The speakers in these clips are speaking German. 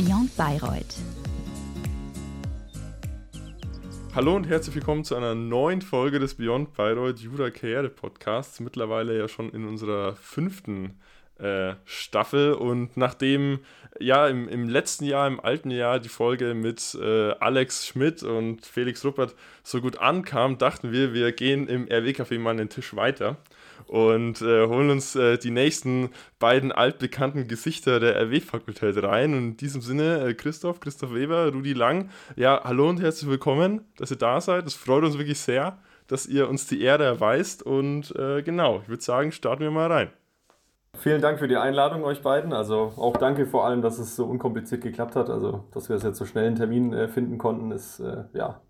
Beyond Bayreuth. Hallo und herzlich willkommen zu einer neuen Folge des Beyond Bayreuth Jura Karriere Podcasts. Mittlerweile ja schon in unserer fünften äh, Staffel. Und nachdem ja im, im letzten Jahr, im alten Jahr, die Folge mit äh, Alex Schmidt und Felix Ruppert so gut ankam, dachten wir, wir gehen im RW-Café mal einen Tisch weiter und äh, holen uns äh, die nächsten beiden altbekannten Gesichter der RW-Fakultät rein. Und in diesem Sinne, äh, Christoph, Christoph Weber, Rudi Lang, ja, hallo und herzlich willkommen, dass ihr da seid. Es freut uns wirklich sehr, dass ihr uns die Ehre erweist. Und äh, genau, ich würde sagen, starten wir mal rein. Vielen Dank für die Einladung, euch beiden. Also auch danke vor allem, dass es so unkompliziert geklappt hat. Also, dass wir es jetzt so schnell einen Termin äh, finden konnten, ist äh, ja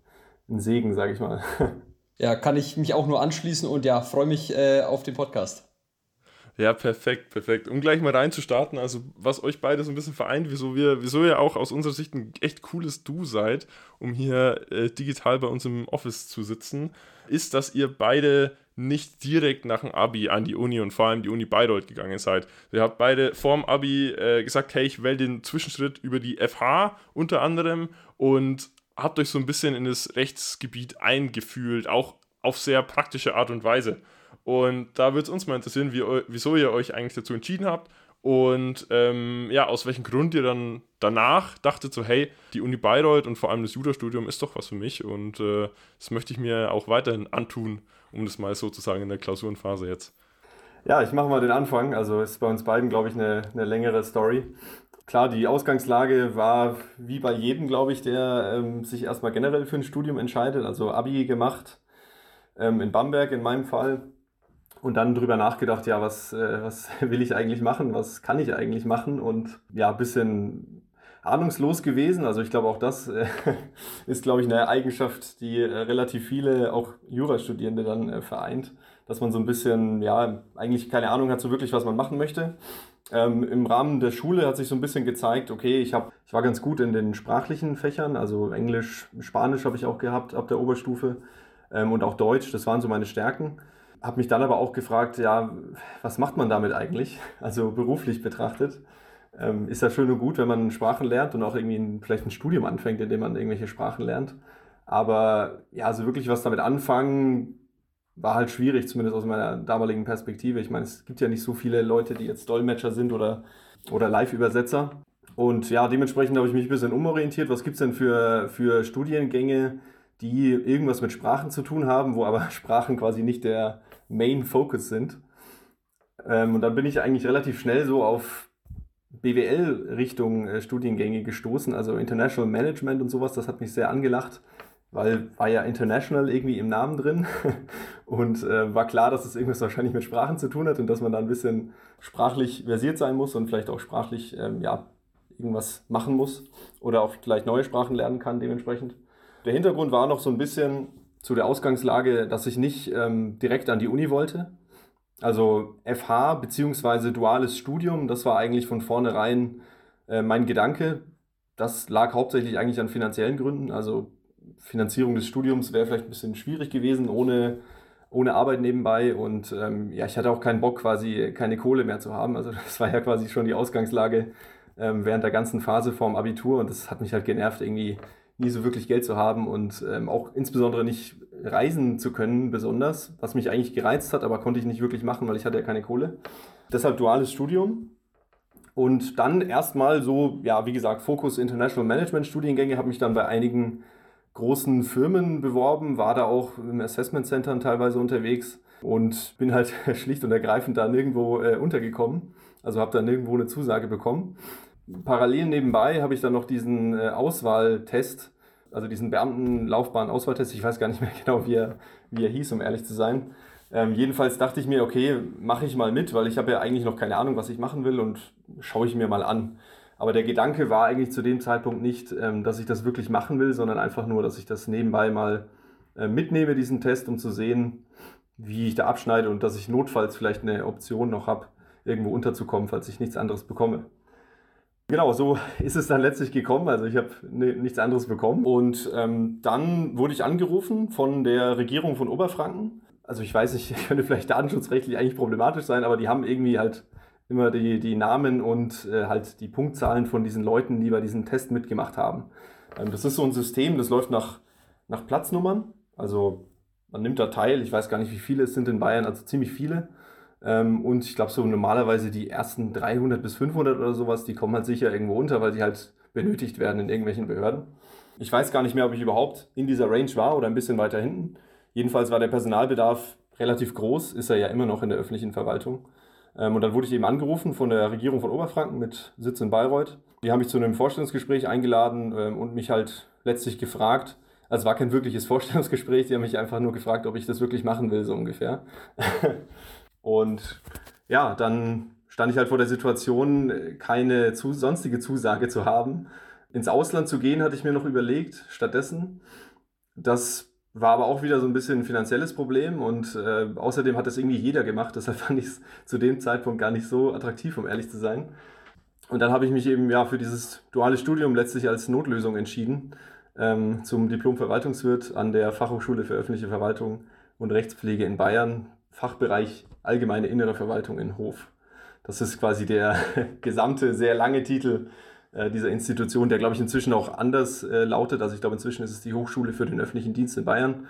ein Segen, sage ich mal. Ja, kann ich mich auch nur anschließen und ja, freue mich äh, auf den Podcast. Ja, perfekt, perfekt. Um gleich mal reinzustarten, also was euch beide so ein bisschen vereint, wieso wir, wieso ihr auch aus unserer Sicht ein echt cooles Du seid, um hier äh, digital bei uns im Office zu sitzen, ist, dass ihr beide nicht direkt nach dem Abi an die Uni und vor allem die Uni Bayreuth gegangen seid. Ihr habt beide vorm Abi äh, gesagt, hey, ich wähle den Zwischenschritt über die FH unter anderem und habt euch so ein bisschen in das Rechtsgebiet eingefühlt, auch auf sehr praktische Art und Weise. Und da würde es uns mal interessieren, wie, wieso ihr euch eigentlich dazu entschieden habt und ähm, ja, aus welchem Grund ihr dann danach dachtet, so hey, die Uni Bayreuth und vor allem das Jurastudium ist doch was für mich und äh, das möchte ich mir auch weiterhin antun, um das mal sozusagen in der Klausurenphase jetzt. Ja, ich mache mal den Anfang. Also ist bei uns beiden, glaube ich, eine, eine längere Story. Klar, die Ausgangslage war wie bei jedem, glaube ich, der ähm, sich erstmal generell für ein Studium entscheidet. Also Abi gemacht ähm, in Bamberg in meinem Fall und dann drüber nachgedacht, ja, was, äh, was will ich eigentlich machen, was kann ich eigentlich machen und ja, ein bisschen ahnungslos gewesen. Also ich glaube, auch das äh, ist, glaube ich, eine Eigenschaft, die äh, relativ viele, auch Jurastudierende dann äh, vereint, dass man so ein bisschen, ja, eigentlich keine Ahnung hat so wirklich, was man machen möchte. Ähm, Im Rahmen der Schule hat sich so ein bisschen gezeigt, okay, ich, hab, ich war ganz gut in den sprachlichen Fächern, also Englisch, Spanisch habe ich auch gehabt ab der Oberstufe ähm, und auch Deutsch, das waren so meine Stärken. Habe mich dann aber auch gefragt, ja, was macht man damit eigentlich? Also beruflich betrachtet. Ähm, ist ja schön und gut, wenn man Sprachen lernt und auch irgendwie ein, vielleicht ein Studium anfängt, in dem man irgendwelche Sprachen lernt. Aber ja, also wirklich was damit anfangen, war halt schwierig, zumindest aus meiner damaligen Perspektive. Ich meine, es gibt ja nicht so viele Leute, die jetzt Dolmetscher sind oder, oder Live-Übersetzer. Und ja, dementsprechend habe ich mich ein bisschen umorientiert. Was gibt es denn für, für Studiengänge, die irgendwas mit Sprachen zu tun haben, wo aber Sprachen quasi nicht der Main Focus sind. Ähm, und dann bin ich eigentlich relativ schnell so auf BWL-Richtung äh, Studiengänge gestoßen, also International Management und sowas, das hat mich sehr angelacht, weil war ja International irgendwie im Namen drin und äh, war klar, dass es irgendwas wahrscheinlich mit Sprachen zu tun hat und dass man da ein bisschen sprachlich versiert sein muss und vielleicht auch sprachlich ähm, ja, irgendwas machen muss oder auch vielleicht neue Sprachen lernen kann dementsprechend. Der Hintergrund war noch so ein bisschen zu der Ausgangslage, dass ich nicht ähm, direkt an die Uni wollte. Also FH bzw. duales Studium, das war eigentlich von vornherein äh, mein Gedanke. Das lag hauptsächlich eigentlich an finanziellen Gründen. Also Finanzierung des Studiums wäre vielleicht ein bisschen schwierig gewesen ohne, ohne Arbeit nebenbei. Und ähm, ja, ich hatte auch keinen Bock, quasi keine Kohle mehr zu haben. Also das war ja quasi schon die Ausgangslage ähm, während der ganzen Phase vorm Abitur. Und das hat mich halt genervt, irgendwie nie so wirklich Geld zu haben und ähm, auch insbesondere nicht reisen zu können, besonders, was mich eigentlich gereizt hat, aber konnte ich nicht wirklich machen, weil ich hatte ja keine Kohle. Deshalb duales Studium. Und dann erstmal so, ja, wie gesagt, Fokus International Management Studiengänge, habe mich dann bei einigen großen Firmen beworben, war da auch im Assessment Center teilweise unterwegs und bin halt schlicht und ergreifend da nirgendwo äh, untergekommen. Also habe da nirgendwo eine Zusage bekommen parallel nebenbei habe ich dann noch diesen äh, Auswahltest, also diesen Beamtenlaufbahn-Auswahltest. Ich weiß gar nicht mehr genau, wie er, wie er hieß, um ehrlich zu sein. Ähm, jedenfalls dachte ich mir, okay, mache ich mal mit, weil ich habe ja eigentlich noch keine Ahnung, was ich machen will und schaue ich mir mal an. Aber der Gedanke war eigentlich zu dem Zeitpunkt nicht, ähm, dass ich das wirklich machen will, sondern einfach nur, dass ich das nebenbei mal äh, mitnehme, diesen Test, um zu sehen, wie ich da abschneide und dass ich notfalls vielleicht eine Option noch habe, irgendwo unterzukommen, falls ich nichts anderes bekomme. Genau, so ist es dann letztlich gekommen. Also ich habe nichts anderes bekommen. Und ähm, dann wurde ich angerufen von der Regierung von Oberfranken. Also ich weiß nicht, könnte vielleicht datenschutzrechtlich eigentlich problematisch sein, aber die haben irgendwie halt immer die, die Namen und äh, halt die Punktzahlen von diesen Leuten, die bei diesem Test mitgemacht haben. Ähm, das ist so ein System, das läuft nach, nach Platznummern. Also man nimmt da teil, ich weiß gar nicht, wie viele es sind in Bayern, also ziemlich viele. Ähm, und ich glaube, so normalerweise die ersten 300 bis 500 oder sowas, die kommen halt sicher irgendwo unter, weil die halt benötigt werden in irgendwelchen Behörden. Ich weiß gar nicht mehr, ob ich überhaupt in dieser Range war oder ein bisschen weiter hinten. Jedenfalls war der Personalbedarf relativ groß, ist er ja immer noch in der öffentlichen Verwaltung. Ähm, und dann wurde ich eben angerufen von der Regierung von Oberfranken mit Sitz in Bayreuth. Die haben mich zu einem Vorstellungsgespräch eingeladen ähm, und mich halt letztlich gefragt, also es war kein wirkliches Vorstellungsgespräch, die haben mich einfach nur gefragt, ob ich das wirklich machen will, so ungefähr. und ja, dann stand ich halt vor der Situation, keine zu, sonstige Zusage zu haben. Ins Ausland zu gehen, hatte ich mir noch überlegt, stattdessen. Das war aber auch wieder so ein bisschen ein finanzielles Problem und äh, außerdem hat das irgendwie jeder gemacht, deshalb fand ich es zu dem Zeitpunkt gar nicht so attraktiv, um ehrlich zu sein. Und dann habe ich mich eben ja für dieses duale Studium letztlich als Notlösung entschieden, ähm, zum Diplom-Verwaltungswirt an der Fachhochschule für öffentliche Verwaltung und Rechtspflege in Bayern, Fachbereich Allgemeine Innere Verwaltung in Hof. Das ist quasi der gesamte, sehr lange Titel dieser Institution, der, glaube ich, inzwischen auch anders äh, lautet. Also ich glaube, inzwischen ist es die Hochschule für den öffentlichen Dienst in Bayern.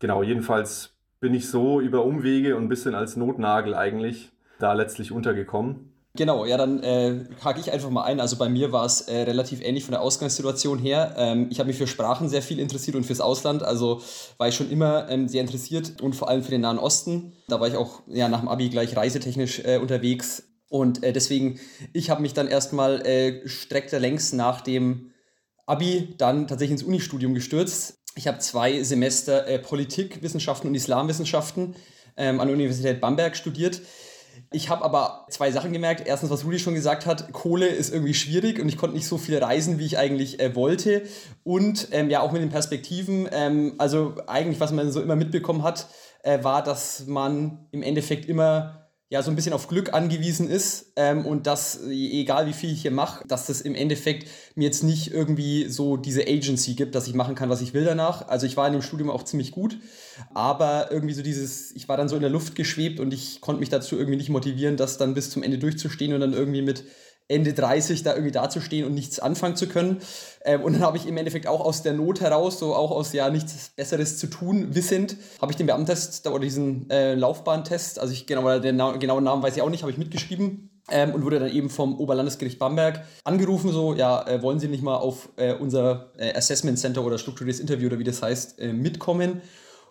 Genau, jedenfalls bin ich so über Umwege und ein bisschen als Notnagel eigentlich da letztlich untergekommen. Genau, ja, dann äh, hake ich einfach mal ein. Also bei mir war es äh, relativ ähnlich von der Ausgangssituation her. Ähm, ich habe mich für Sprachen sehr viel interessiert und fürs Ausland. Also war ich schon immer ähm, sehr interessiert und vor allem für den Nahen Osten. Da war ich auch ja, nach dem Abi gleich reisetechnisch äh, unterwegs und äh, deswegen, ich habe mich dann erstmal äh, streckte längs nach dem Abi dann tatsächlich ins Unistudium gestürzt. Ich habe zwei Semester äh, Politik, Wissenschaften und Islamwissenschaften ähm, an der Universität Bamberg studiert. Ich habe aber zwei Sachen gemerkt. Erstens, was Rudi schon gesagt hat, Kohle ist irgendwie schwierig und ich konnte nicht so viel reisen, wie ich eigentlich äh, wollte. Und ähm, ja, auch mit den Perspektiven. Ähm, also eigentlich, was man so immer mitbekommen hat, äh, war, dass man im Endeffekt immer ja so ein bisschen auf Glück angewiesen ist ähm, und dass, egal wie viel ich hier mache, dass das im Endeffekt mir jetzt nicht irgendwie so diese Agency gibt, dass ich machen kann, was ich will danach. Also ich war in dem Studium auch ziemlich gut, aber irgendwie so dieses, ich war dann so in der Luft geschwebt und ich konnte mich dazu irgendwie nicht motivieren, das dann bis zum Ende durchzustehen und dann irgendwie mit Ende 30 da irgendwie dazustehen und nichts anfangen zu können. Ähm, und dann habe ich im Endeffekt auch aus der Not heraus, so auch aus ja nichts Besseres zu tun wissend, habe ich den Beamtest oder diesen äh, Laufbahntest, also ich genau, den na genauen Namen weiß ich auch nicht, habe ich mitgeschrieben. Ähm, und wurde dann eben vom Oberlandesgericht Bamberg angerufen, so, ja, äh, wollen Sie nicht mal auf äh, unser äh, Assessment Center oder strukturiertes Interview oder wie das heißt, äh, mitkommen?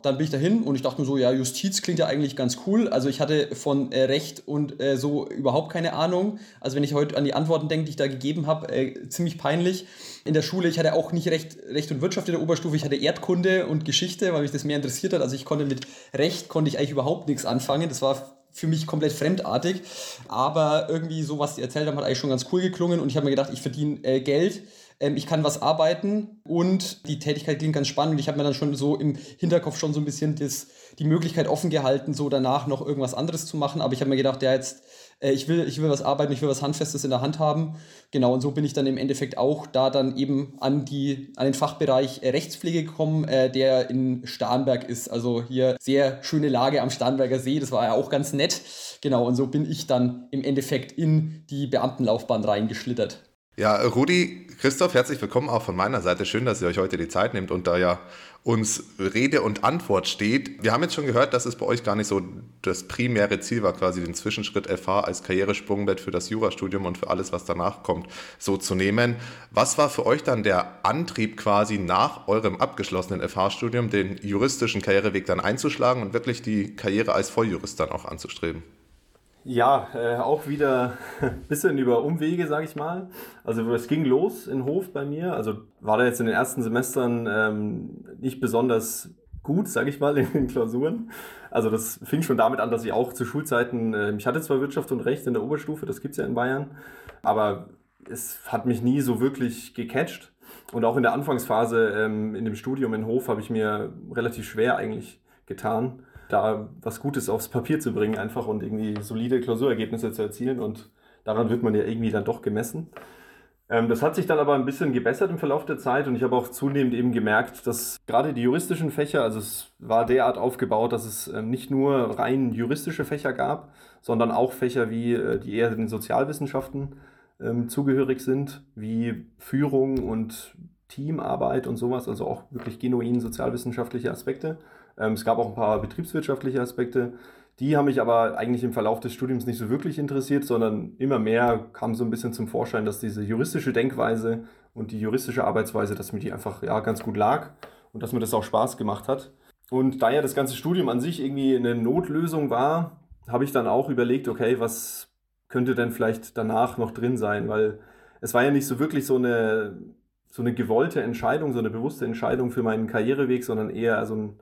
Dann bin ich dahin und ich dachte mir so, ja, Justiz klingt ja eigentlich ganz cool. Also ich hatte von äh, Recht und äh, so überhaupt keine Ahnung. Also wenn ich heute an die Antworten denke, die ich da gegeben habe, äh, ziemlich peinlich. In der Schule, ich hatte auch nicht Recht, Recht und Wirtschaft in der Oberstufe, ich hatte Erdkunde und Geschichte, weil mich das mehr interessiert hat. Also ich konnte mit Recht, konnte ich eigentlich überhaupt nichts anfangen. Das war für mich komplett fremdartig. Aber irgendwie so, was die erzählt haben, hat eigentlich schon ganz cool geklungen und ich habe mir gedacht, ich verdiene äh, Geld ähm, ich kann was arbeiten und die Tätigkeit klingt ganz spannend. Und ich habe mir dann schon so im Hinterkopf schon so ein bisschen das, die Möglichkeit offen gehalten, so danach noch irgendwas anderes zu machen. Aber ich habe mir gedacht, ja, jetzt, äh, ich, will, ich will was arbeiten, ich will was Handfestes in der Hand haben. Genau, und so bin ich dann im Endeffekt auch da dann eben an, die, an den Fachbereich äh, Rechtspflege gekommen, äh, der in Starnberg ist. Also hier sehr schöne Lage am Starnberger See, das war ja auch ganz nett. Genau, und so bin ich dann im Endeffekt in die Beamtenlaufbahn reingeschlittert. Ja, Rudi, Christoph, herzlich willkommen auch von meiner Seite. Schön, dass ihr euch heute die Zeit nehmt und da ja uns Rede und Antwort steht. Wir haben jetzt schon gehört, dass es bei euch gar nicht so das primäre Ziel war, quasi den Zwischenschritt FH als Karrieresprungbett für das Jurastudium und für alles, was danach kommt, so zu nehmen. Was war für euch dann der Antrieb quasi nach eurem abgeschlossenen FH-Studium, den juristischen Karriereweg dann einzuschlagen und wirklich die Karriere als Volljurist dann auch anzustreben? Ja, äh, auch wieder ein bisschen über Umwege, sage ich mal. Also es ging los in Hof bei mir. Also war da jetzt in den ersten Semestern ähm, nicht besonders gut, sage ich mal, in den Klausuren. Also das fing schon damit an, dass ich auch zu Schulzeiten, äh, ich hatte zwar Wirtschaft und Recht in der Oberstufe, das gibt es ja in Bayern, aber es hat mich nie so wirklich gecatcht. Und auch in der Anfangsphase ähm, in dem Studium in Hof habe ich mir relativ schwer eigentlich getan da was Gutes aufs Papier zu bringen einfach und irgendwie solide Klausurergebnisse zu erzielen und daran wird man ja irgendwie dann doch gemessen. Ähm, das hat sich dann aber ein bisschen gebessert im Verlauf der Zeit und ich habe auch zunehmend eben gemerkt, dass gerade die juristischen Fächer, also es war derart aufgebaut, dass es ähm, nicht nur rein juristische Fächer gab, sondern auch Fächer wie, äh, die eher den Sozialwissenschaften ähm, zugehörig sind, wie Führung und Teamarbeit und sowas, also auch wirklich genuin sozialwissenschaftliche Aspekte. Ähm, es gab auch ein paar betriebswirtschaftliche Aspekte. Die haben mich aber eigentlich im Verlauf des Studiums nicht so wirklich interessiert, sondern immer mehr kam so ein bisschen zum Vorschein, dass diese juristische Denkweise und die juristische Arbeitsweise, dass mir die einfach ja, ganz gut lag und dass mir das auch Spaß gemacht hat. Und da ja das ganze Studium an sich irgendwie eine Notlösung war, habe ich dann auch überlegt, okay, was könnte denn vielleicht danach noch drin sein? Weil es war ja nicht so wirklich so eine, so eine gewollte Entscheidung, so eine bewusste Entscheidung für meinen Karriereweg, sondern eher so ein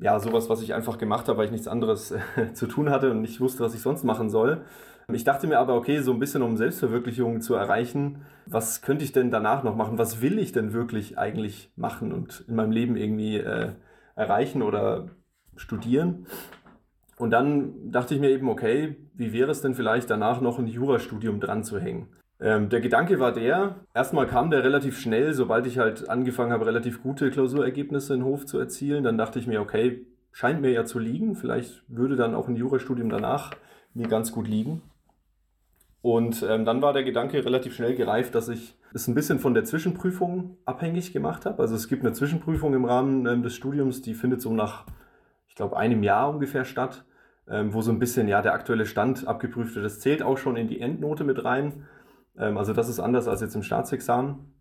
ja, sowas, was ich einfach gemacht habe, weil ich nichts anderes äh, zu tun hatte und nicht wusste, was ich sonst machen soll. Ich dachte mir aber, okay, so ein bisschen um Selbstverwirklichung zu erreichen, was könnte ich denn danach noch machen? Was will ich denn wirklich eigentlich machen und in meinem Leben irgendwie äh, erreichen oder studieren? Und dann dachte ich mir eben, okay, wie wäre es denn vielleicht danach noch ein Jurastudium dran zu hängen? Ähm, der Gedanke war der, erstmal kam der relativ schnell, sobald ich halt angefangen habe, relativ gute Klausurergebnisse in Hof zu erzielen. Dann dachte ich mir, okay, scheint mir ja zu liegen. Vielleicht würde dann auch ein Jurastudium danach mir ganz gut liegen. Und ähm, dann war der Gedanke relativ schnell gereift, dass ich es ein bisschen von der Zwischenprüfung abhängig gemacht habe. Also es gibt eine Zwischenprüfung im Rahmen ähm, des Studiums, die findet so nach, ich glaube, einem Jahr ungefähr statt, ähm, wo so ein bisschen ja der aktuelle Stand abgeprüft wird. Das zählt auch schon in die Endnote mit rein. Ähm, also das ist anders als jetzt im Staatsexamen.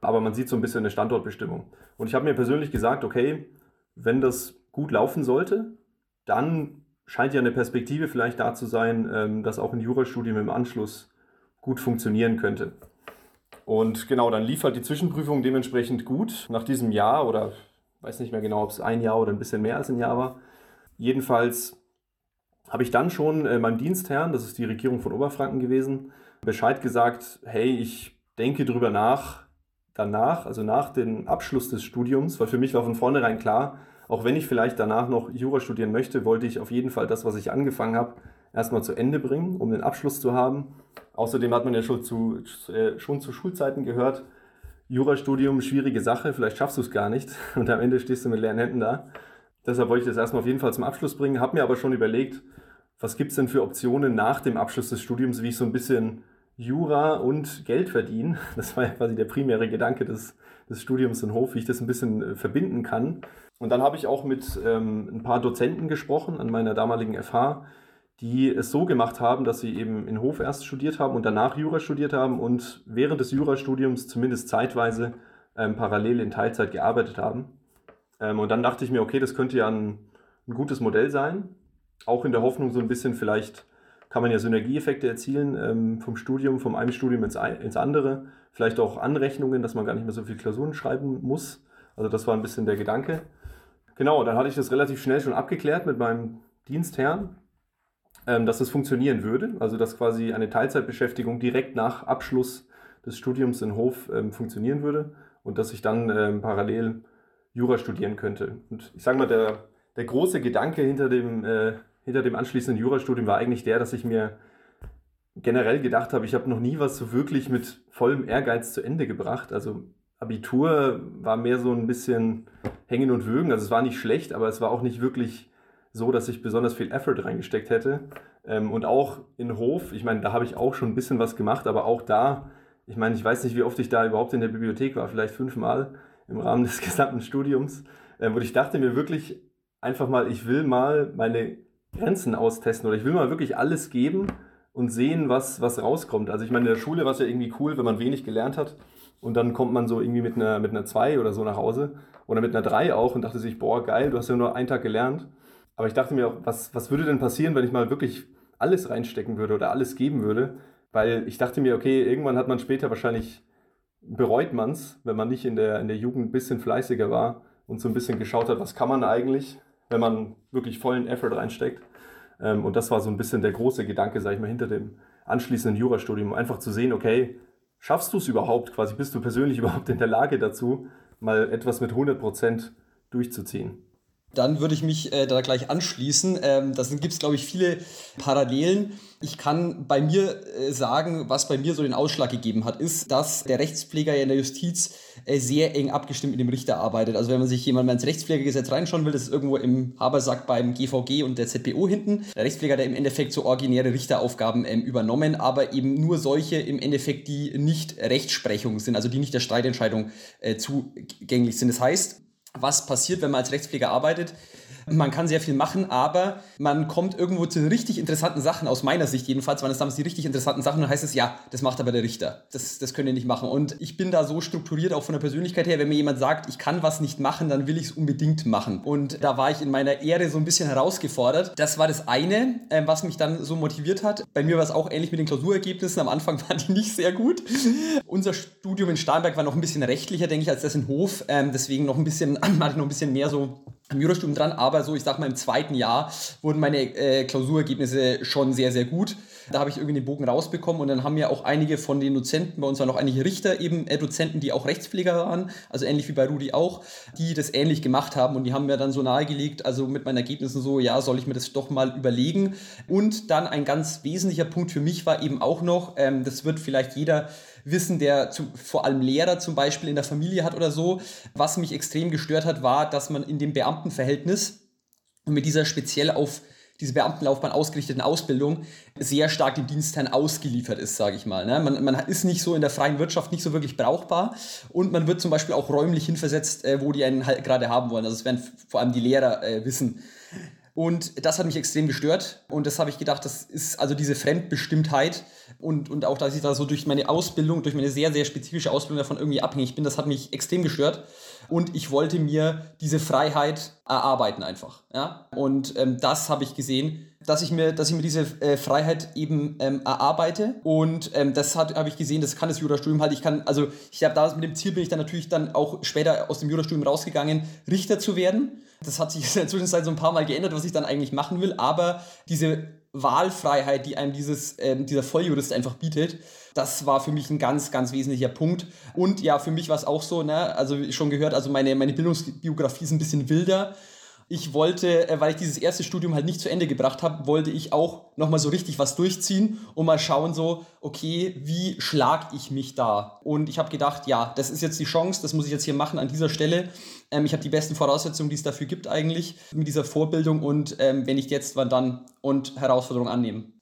Aber man sieht so ein bisschen eine Standortbestimmung. Und ich habe mir persönlich gesagt, okay, wenn das gut laufen sollte, dann scheint ja eine Perspektive vielleicht da zu sein, ähm, dass auch ein Jurastudium im Anschluss gut funktionieren könnte. Und genau, dann lief halt die Zwischenprüfung dementsprechend gut nach diesem Jahr oder weiß nicht mehr genau, ob es ein Jahr oder ein bisschen mehr als ein Jahr war. Jedenfalls habe ich dann schon äh, meinem Dienstherrn, das ist die Regierung von Oberfranken gewesen, Bescheid gesagt, hey, ich denke drüber nach, danach, also nach dem Abschluss des Studiums, weil für mich war von vornherein klar, auch wenn ich vielleicht danach noch Jura studieren möchte, wollte ich auf jeden Fall das, was ich angefangen habe, erstmal zu Ende bringen, um den Abschluss zu haben. Außerdem hat man ja schon zu, äh, schon zu Schulzeiten gehört, Jurastudium, schwierige Sache, vielleicht schaffst du es gar nicht und am Ende stehst du mit leeren Händen da. Deshalb wollte ich das erstmal auf jeden Fall zum Abschluss bringen, habe mir aber schon überlegt, was gibt es denn für Optionen nach dem Abschluss des Studiums, wie ich so ein bisschen Jura und Geld verdienen. Das war ja quasi der primäre Gedanke des, des Studiums in Hof, wie ich das ein bisschen äh, verbinden kann. Und dann habe ich auch mit ähm, ein paar Dozenten gesprochen an meiner damaligen FH, die es so gemacht haben, dass sie eben in Hof erst studiert haben und danach Jura studiert haben und während des Jurastudiums zumindest zeitweise ähm, parallel in Teilzeit gearbeitet haben. Ähm, und dann dachte ich mir, okay, das könnte ja ein, ein gutes Modell sein. Auch in der Hoffnung, so ein bisschen vielleicht kann man ja Synergieeffekte erzielen ähm, vom Studium, vom einen Studium ins, ins andere. Vielleicht auch Anrechnungen, dass man gar nicht mehr so viel Klausuren schreiben muss. Also das war ein bisschen der Gedanke. Genau, dann hatte ich das relativ schnell schon abgeklärt mit meinem Dienstherrn, ähm, dass das funktionieren würde. Also dass quasi eine Teilzeitbeschäftigung direkt nach Abschluss des Studiums in Hof ähm, funktionieren würde und dass ich dann ähm, parallel Jura studieren könnte. Und ich sage mal, der, der große Gedanke hinter dem äh, hinter dem anschließenden Jurastudium war eigentlich der, dass ich mir generell gedacht habe, ich habe noch nie was so wirklich mit vollem Ehrgeiz zu Ende gebracht. Also Abitur war mehr so ein bisschen hängen und würgen. Also es war nicht schlecht, aber es war auch nicht wirklich so, dass ich besonders viel Effort reingesteckt hätte. Ähm, und auch in Hof, ich meine, da habe ich auch schon ein bisschen was gemacht, aber auch da, ich meine, ich weiß nicht, wie oft ich da überhaupt in der Bibliothek war, vielleicht fünfmal im Rahmen des gesamten Studiums, wo ich dachte mir wirklich einfach mal, ich will mal meine Grenzen austesten oder ich will mal wirklich alles geben und sehen, was, was rauskommt. Also ich meine, in der Schule war es ja irgendwie cool, wenn man wenig gelernt hat und dann kommt man so irgendwie mit einer, mit einer 2 oder so nach Hause oder mit einer 3 auch und dachte sich, boah, geil, du hast ja nur einen Tag gelernt. Aber ich dachte mir auch, was, was würde denn passieren, wenn ich mal wirklich alles reinstecken würde oder alles geben würde? Weil ich dachte mir, okay, irgendwann hat man später wahrscheinlich, bereut man es, wenn man nicht in der, in der Jugend ein bisschen fleißiger war und so ein bisschen geschaut hat, was kann man eigentlich wenn man wirklich vollen Effort reinsteckt. Ähm, und das war so ein bisschen der große Gedanke, sage ich mal, hinter dem anschließenden Jurastudium, einfach zu sehen, okay, schaffst du es überhaupt quasi, bist du persönlich überhaupt in der Lage dazu, mal etwas mit 100 Prozent durchzuziehen? Dann würde ich mich äh, da gleich anschließen. Ähm, da gibt es, glaube ich, viele Parallelen. Ich kann bei mir äh, sagen, was bei mir so den Ausschlag gegeben hat, ist, dass der Rechtspfleger ja in der Justiz äh, sehr eng abgestimmt mit dem Richter arbeitet. Also wenn man sich jemand mal ins Rechtspflegergesetz reinschauen will, das ist irgendwo im Habersack beim GVG und der ZBO hinten. Der Rechtspfleger hat im Endeffekt so originäre Richteraufgaben ähm, übernommen, aber eben nur solche im Endeffekt, die nicht Rechtsprechung sind, also die nicht der Streitentscheidung äh, zugänglich sind. Das heißt, was passiert, wenn man als Rechtspfleger arbeitet? Man kann sehr viel machen, aber man kommt irgendwo zu richtig interessanten Sachen, aus meiner Sicht jedenfalls, waren es damals die richtig interessanten Sachen, dann heißt es, ja, das macht aber der Richter. Das, das könnt ihr nicht machen. Und ich bin da so strukturiert, auch von der Persönlichkeit her, wenn mir jemand sagt, ich kann was nicht machen, dann will ich es unbedingt machen. Und da war ich in meiner Ehre so ein bisschen herausgefordert. Das war das eine, äh, was mich dann so motiviert hat. Bei mir war es auch ähnlich mit den Klausurergebnissen. Am Anfang waren die nicht sehr gut. Unser Studium in Starnberg war noch ein bisschen rechtlicher, denke ich, als das in Hof. Ähm, deswegen noch ein bisschen, noch ein bisschen mehr so am Jurastudium dran, aber so, ich sag mal, im zweiten Jahr wurden meine äh, Klausurergebnisse schon sehr, sehr gut. Da habe ich irgendwie den Bogen rausbekommen und dann haben ja auch einige von den Dozenten, bei uns waren auch einige Richter eben äh, Dozenten, die auch Rechtspfleger waren, also ähnlich wie bei Rudi auch, die das ähnlich gemacht haben und die haben mir dann so nahegelegt, also mit meinen Ergebnissen so, ja, soll ich mir das doch mal überlegen. Und dann ein ganz wesentlicher Punkt für mich war eben auch noch, ähm, das wird vielleicht jeder wissen, der zu, vor allem Lehrer zum Beispiel in der Familie hat oder so. Was mich extrem gestört hat, war, dass man in dem Beamtenverhältnis mit dieser speziell auf diese Beamtenlaufbahn ausgerichteten Ausbildung sehr stark dem Dienstherrn ausgeliefert ist, sage ich mal. Ne? Man, man, ist nicht so in der freien Wirtschaft nicht so wirklich brauchbar und man wird zum Beispiel auch räumlich hinversetzt, äh, wo die einen halt gerade haben wollen. Also es werden vor allem die Lehrer äh, wissen. Und das hat mich extrem gestört. Und das habe ich gedacht, das ist also diese Fremdbestimmtheit und, und auch, dass ich da so durch meine Ausbildung, durch meine sehr, sehr spezifische Ausbildung davon irgendwie abhängig bin, das hat mich extrem gestört. Und ich wollte mir diese Freiheit erarbeiten einfach. Ja? Und ähm, das habe ich gesehen, dass ich mir, dass ich mir diese äh, Freiheit eben ähm, erarbeite. Und ähm, das habe ich gesehen, das kann das Jurastudium halt. Ich kann, also ich habe damals mit dem Ziel bin ich dann natürlich dann auch später aus dem Jurastudium rausgegangen, Richter zu werden. Das hat sich in der Zwischenzeit so ein paar Mal geändert, was ich dann eigentlich machen will. Aber diese Wahlfreiheit, die einem dieses, ähm, dieser Volljurist einfach bietet, das war für mich ein ganz, ganz wesentlicher Punkt. Und ja, für mich war es auch so, ne, also schon gehört, also meine, meine Bildungsbiografie ist ein bisschen wilder ich wollte, äh, weil ich dieses erste Studium halt nicht zu Ende gebracht habe, wollte ich auch nochmal so richtig was durchziehen und mal schauen so, okay, wie schlag ich mich da? Und ich habe gedacht, ja, das ist jetzt die Chance, das muss ich jetzt hier machen an dieser Stelle. Ähm, ich habe die besten Voraussetzungen, die es dafür gibt eigentlich mit dieser Vorbildung und ähm, wenn nicht jetzt, wann dann und Herausforderungen annehmen.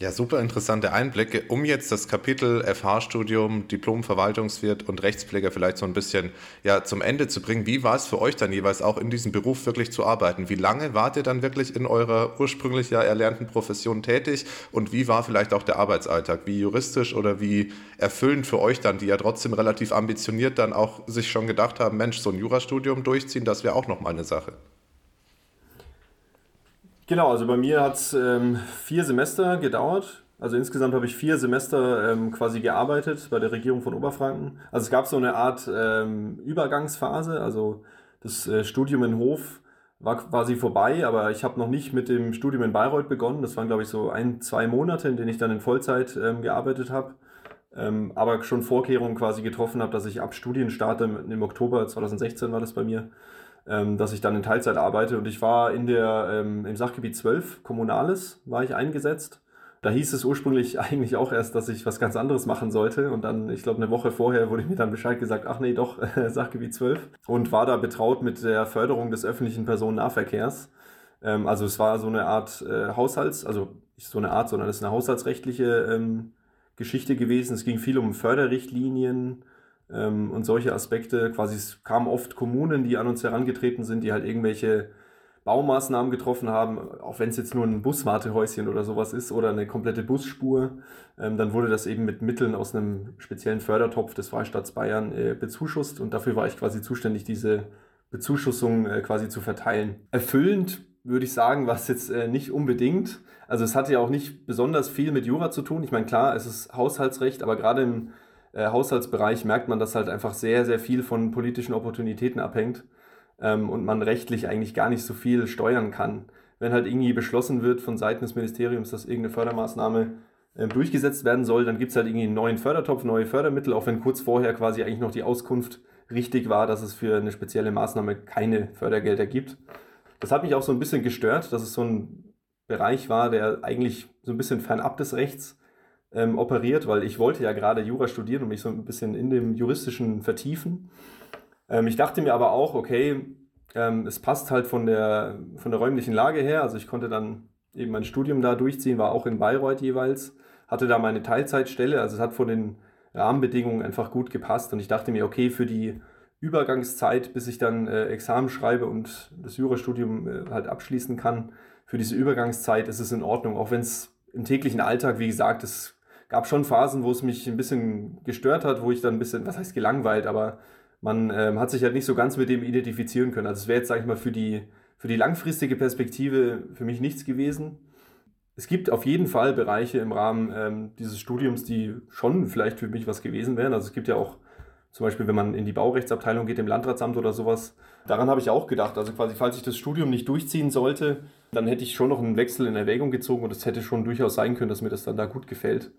Ja, super interessante Einblicke. Um jetzt das Kapitel FH-Studium, Diplom-Verwaltungswirt und Rechtspfleger vielleicht so ein bisschen ja, zum Ende zu bringen, wie war es für euch dann jeweils auch in diesem Beruf wirklich zu arbeiten? Wie lange wart ihr dann wirklich in eurer ursprünglich ja erlernten Profession tätig und wie war vielleicht auch der Arbeitsalltag? Wie juristisch oder wie erfüllend für euch dann, die ja trotzdem relativ ambitioniert dann auch sich schon gedacht haben, Mensch, so ein Jurastudium durchziehen, das wäre auch nochmal eine Sache. Genau, also bei mir hat es ähm, vier Semester gedauert. Also insgesamt habe ich vier Semester ähm, quasi gearbeitet bei der Regierung von Oberfranken. Also es gab so eine Art ähm, Übergangsphase. Also das äh, Studium in Hof war quasi vorbei, aber ich habe noch nicht mit dem Studium in Bayreuth begonnen. Das waren, glaube ich, so ein, zwei Monate, in denen ich dann in Vollzeit ähm, gearbeitet habe. Ähm, aber schon Vorkehrungen quasi getroffen habe, dass ich ab Studienstart im, im Oktober 2016 war das bei mir, ähm, dass ich dann in Teilzeit arbeite. Und ich war in der, ähm, im Sachgebiet 12, Kommunales, war ich eingesetzt. Da hieß es ursprünglich eigentlich auch erst, dass ich was ganz anderes machen sollte. Und dann, ich glaube, eine Woche vorher wurde mir dann Bescheid gesagt, ach nee, doch, Sachgebiet 12. Und war da betraut mit der Förderung des öffentlichen Personennahverkehrs. Ähm, also es war so eine Art äh, Haushalts, also nicht so eine Art, sondern es ist eine haushaltsrechtliche ähm, Geschichte gewesen. Es ging viel um Förderrichtlinien, ähm, und solche Aspekte. Quasi es kamen oft Kommunen, die an uns herangetreten sind, die halt irgendwelche Baumaßnahmen getroffen haben, auch wenn es jetzt nur ein Buswartehäuschen oder sowas ist oder eine komplette Busspur, ähm, dann wurde das eben mit Mitteln aus einem speziellen Fördertopf des Freistaats Bayern äh, bezuschusst und dafür war ich quasi zuständig, diese Bezuschussung äh, quasi zu verteilen. Erfüllend würde ich sagen, war es jetzt äh, nicht unbedingt. Also es hatte ja auch nicht besonders viel mit Jura zu tun. Ich meine, klar, es ist Haushaltsrecht, aber gerade im äh, Haushaltsbereich merkt man, dass halt einfach sehr, sehr viel von politischen Opportunitäten abhängt ähm, und man rechtlich eigentlich gar nicht so viel steuern kann. Wenn halt irgendwie beschlossen wird von Seiten des Ministeriums, dass irgendeine Fördermaßnahme äh, durchgesetzt werden soll, dann gibt es halt irgendwie einen neuen Fördertopf, neue Fördermittel, auch wenn kurz vorher quasi eigentlich noch die Auskunft richtig war, dass es für eine spezielle Maßnahme keine Fördergelder gibt. Das hat mich auch so ein bisschen gestört, dass es so ein Bereich war, der eigentlich so ein bisschen fernab des Rechts ähm, operiert, weil ich wollte ja gerade Jura studieren und mich so ein bisschen in dem Juristischen vertiefen. Ähm, ich dachte mir aber auch, okay, ähm, es passt halt von der, von der räumlichen Lage her. Also ich konnte dann eben mein Studium da durchziehen, war auch in Bayreuth jeweils, hatte da meine Teilzeitstelle. Also es hat von den Rahmenbedingungen einfach gut gepasst und ich dachte mir, okay, für die Übergangszeit, bis ich dann äh, Examen schreibe und das Jurastudium äh, halt abschließen kann, für diese Übergangszeit ist es in Ordnung, auch wenn es im täglichen Alltag, wie gesagt, es gab schon Phasen, wo es mich ein bisschen gestört hat, wo ich dann ein bisschen, was heißt gelangweilt, aber man ähm, hat sich halt nicht so ganz mit dem identifizieren können. Also es wäre jetzt, sage ich mal, für die, für die langfristige Perspektive für mich nichts gewesen. Es gibt auf jeden Fall Bereiche im Rahmen ähm, dieses Studiums, die schon vielleicht für mich was gewesen wären. Also es gibt ja auch zum Beispiel, wenn man in die Baurechtsabteilung geht, im Landratsamt oder sowas. Daran habe ich auch gedacht. Also quasi, falls ich das Studium nicht durchziehen sollte, dann hätte ich schon noch einen Wechsel in Erwägung gezogen und es hätte schon durchaus sein können, dass mir das dann da gut gefällt.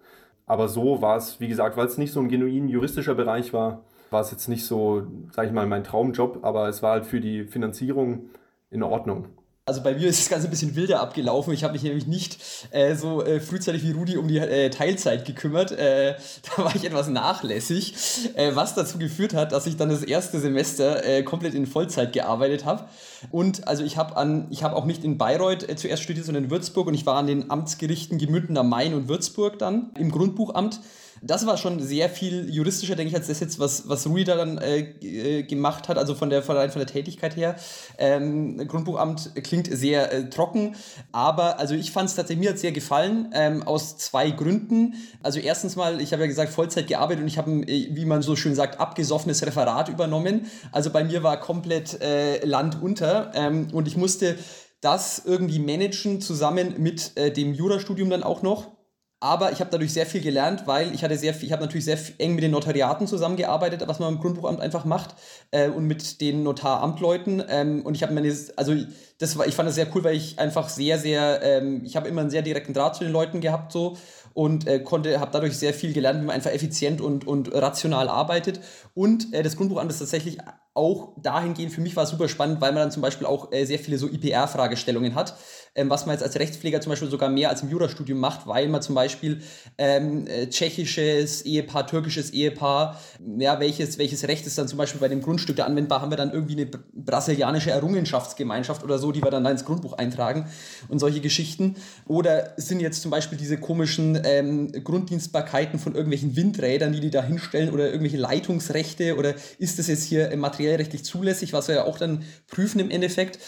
Aber so war es, wie gesagt, weil es nicht so ein genuin juristischer Bereich war, war es jetzt nicht so, sage ich mal, mein Traumjob, aber es war halt für die Finanzierung in Ordnung. Also bei mir ist das Ganze ein bisschen wilder abgelaufen. Ich habe mich nämlich nicht äh, so äh, frühzeitig wie Rudi um die äh, Teilzeit gekümmert. Äh, da war ich etwas nachlässig, äh, was dazu geführt hat, dass ich dann das erste Semester äh, komplett in Vollzeit gearbeitet habe. Und also ich habe an, ich habe auch nicht in Bayreuth zuerst studiert, sondern in Würzburg und ich war an den Amtsgerichten Gemünden am Main und Würzburg dann im Grundbuchamt das war schon sehr viel juristischer, denke ich, als das jetzt, was, was Rui da dann äh, äh, gemacht hat, also von der, von der, von der Tätigkeit her. Ähm, Grundbuchamt klingt sehr äh, trocken, aber also ich fand es tatsächlich, mir hat sehr gefallen, ähm, aus zwei Gründen. Also erstens mal, ich habe ja gesagt, Vollzeit gearbeitet und ich habe, äh, wie man so schön sagt, abgesoffenes Referat übernommen. Also bei mir war komplett äh, Land unter ähm, und ich musste das irgendwie managen, zusammen mit äh, dem Jurastudium dann auch noch. Aber ich habe dadurch sehr viel gelernt, weil ich hatte sehr viel, ich habe natürlich sehr eng mit den Notariaten zusammengearbeitet, was man im Grundbuchamt einfach macht äh, und mit den Notaramtleuten. Ähm, und ich habe meine, also das war, ich fand das sehr cool, weil ich einfach sehr, sehr, ähm, ich habe immer einen sehr direkten Draht zu den Leuten gehabt so und äh, konnte, habe dadurch sehr viel gelernt, wie man einfach effizient und, und rational arbeitet. Und äh, das Grundbuchamt ist tatsächlich auch dahingehend, für mich war es super spannend, weil man dann zum Beispiel auch äh, sehr viele so IPR-Fragestellungen hat, ähm, was man jetzt als Rechtspfleger zum Beispiel sogar mehr als im Jurastudium macht, weil man zum Beispiel ähm, äh, tschechisches Ehepaar, türkisches Ehepaar, ja, welches, welches Recht ist dann zum Beispiel bei dem Grundstück da anwendbar, haben wir dann irgendwie eine brasilianische Errungenschaftsgemeinschaft oder so, die wir dann da ins Grundbuch eintragen und solche Geschichten. Oder sind jetzt zum Beispiel diese komischen ähm, Grunddienstbarkeiten von irgendwelchen Windrädern, die die da hinstellen oder irgendwelche Leitungsrechte oder ist das jetzt hier materiell materiellrechtlich zulässig, was wir ja auch dann prüfen im Endeffekt.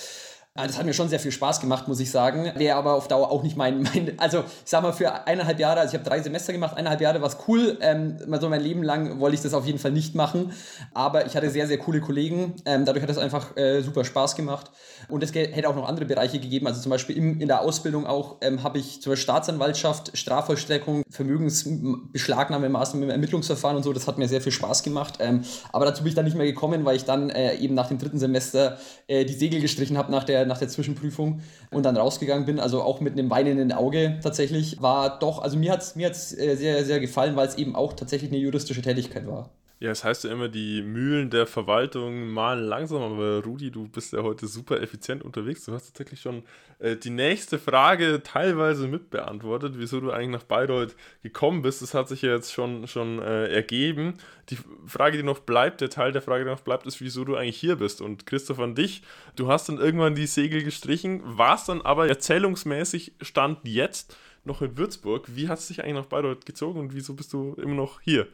Das hat mir schon sehr viel Spaß gemacht, muss ich sagen. Wäre aber auf Dauer auch nicht mein, mein also ich sag mal, für eineinhalb Jahre, also ich habe drei Semester gemacht, eineinhalb Jahre war es cool. Ähm, so mein Leben lang wollte ich das auf jeden Fall nicht machen. Aber ich hatte sehr, sehr coole Kollegen. Ähm, dadurch hat es einfach äh, super Spaß gemacht. Und es hätte auch noch andere Bereiche gegeben. Also zum Beispiel im, in der Ausbildung auch ähm, habe ich zur Staatsanwaltschaft, Strafvollstreckung, Vermögensbeschlagnahmemaßnahmen im Ermittlungsverfahren und so. Das hat mir sehr viel Spaß gemacht. Ähm, aber dazu bin ich dann nicht mehr gekommen, weil ich dann äh, eben nach dem dritten Semester äh, die Segel gestrichen habe nach der nach der Zwischenprüfung und dann rausgegangen bin, also auch mit einem weinenden Auge tatsächlich, war doch, also mir hat es mir hat's, äh, sehr, sehr gefallen, weil es eben auch tatsächlich eine juristische Tätigkeit war. Ja, es heißt ja immer, die Mühlen der Verwaltung malen langsam, aber Rudi, du bist ja heute super effizient unterwegs. Du hast tatsächlich schon äh, die nächste Frage teilweise mitbeantwortet, wieso du eigentlich nach Bayreuth gekommen bist. Das hat sich ja jetzt schon, schon äh, ergeben. Die Frage, die noch bleibt, der Teil der Frage, die noch bleibt, ist, wieso du eigentlich hier bist. Und Christoph an dich, du hast dann irgendwann die Segel gestrichen, warst dann aber erzählungsmäßig Stand jetzt noch in Würzburg. Wie hast du dich eigentlich nach Bayreuth gezogen und wieso bist du immer noch hier?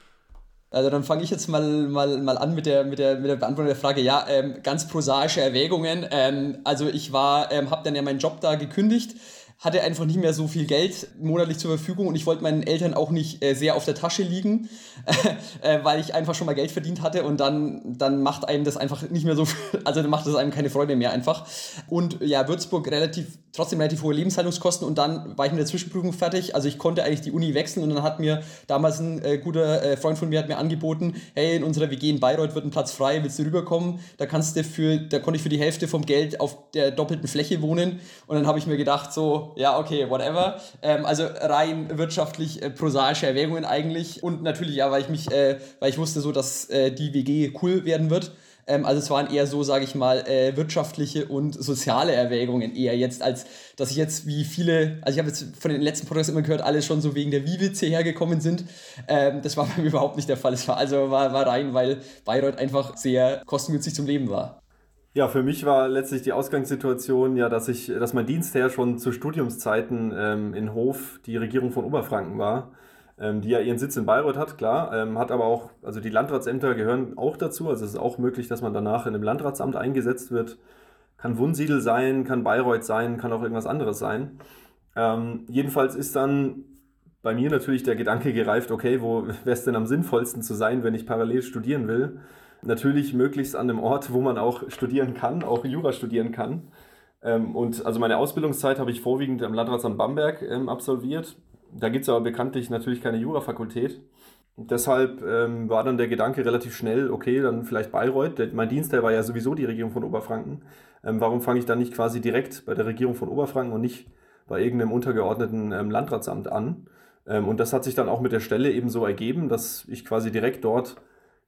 Also dann fange ich jetzt mal, mal, mal an mit der, mit, der, mit der Beantwortung der Frage. Ja, ähm, ganz prosaische Erwägungen. Ähm, also ich war, ähm, habe dann ja meinen Job da gekündigt hatte einfach nicht mehr so viel Geld monatlich zur Verfügung und ich wollte meinen Eltern auch nicht äh, sehr auf der Tasche liegen, äh, weil ich einfach schon mal Geld verdient hatte und dann, dann macht einem das einfach nicht mehr so, also dann macht das einem keine Freude mehr einfach. Und ja, Würzburg relativ, trotzdem relativ hohe Lebenshaltungskosten und dann war ich mit der Zwischenprüfung fertig. Also ich konnte eigentlich die Uni wechseln und dann hat mir damals ein äh, guter äh, Freund von mir hat mir angeboten, hey, in unserer WG in Bayreuth wird ein Platz frei, willst du rüberkommen? Da kannst du für, da konnte ich für die Hälfte vom Geld auf der doppelten Fläche wohnen und dann habe ich mir gedacht so, ja, okay, whatever. Ähm, also rein wirtschaftlich äh, prosaische Erwägungen eigentlich. Und natürlich, ja, weil ich mich, äh, weil ich wusste so, dass äh, die WG cool werden wird. Ähm, also es waren eher so, sage ich mal, äh, wirtschaftliche und soziale Erwägungen eher jetzt, als dass ich jetzt wie viele, also ich habe jetzt von den letzten Podcasts immer gehört, alle schon so wegen der Vivice hergekommen sind. Ähm, das war bei mir überhaupt nicht der Fall. Es war also war, war rein, weil Bayreuth einfach sehr kostengünstig zum Leben war. Ja, für mich war letztlich die Ausgangssituation ja, dass ich, dass mein Dienstherr schon zu Studiumszeiten ähm, in Hof die Regierung von Oberfranken war ähm, die ja ihren Sitz in Bayreuth hat, klar, ähm, hat aber auch, also die Landratsämter gehören auch dazu, also es ist auch möglich, dass man danach in einem Landratsamt eingesetzt wird. Kann Wunsiedel sein, kann Bayreuth sein, kann auch irgendwas anderes sein. Ähm, jedenfalls ist dann bei mir natürlich der Gedanke gereift, okay, wo wäre es denn am sinnvollsten zu sein, wenn ich parallel studieren will? Natürlich möglichst an einem Ort, wo man auch studieren kann, auch Jura studieren kann. Ähm, und also meine Ausbildungszeit habe ich vorwiegend am Landratsamt Bamberg ähm, absolviert da gibt es aber bekanntlich natürlich keine Jurafakultät. Deshalb ähm, war dann der Gedanke relativ schnell, okay, dann vielleicht Bayreuth. Der, mein Dienstteil war ja sowieso die Regierung von Oberfranken. Ähm, warum fange ich dann nicht quasi direkt bei der Regierung von Oberfranken und nicht bei irgendeinem untergeordneten ähm, Landratsamt an? Ähm, und das hat sich dann auch mit der Stelle eben so ergeben, dass ich quasi direkt dort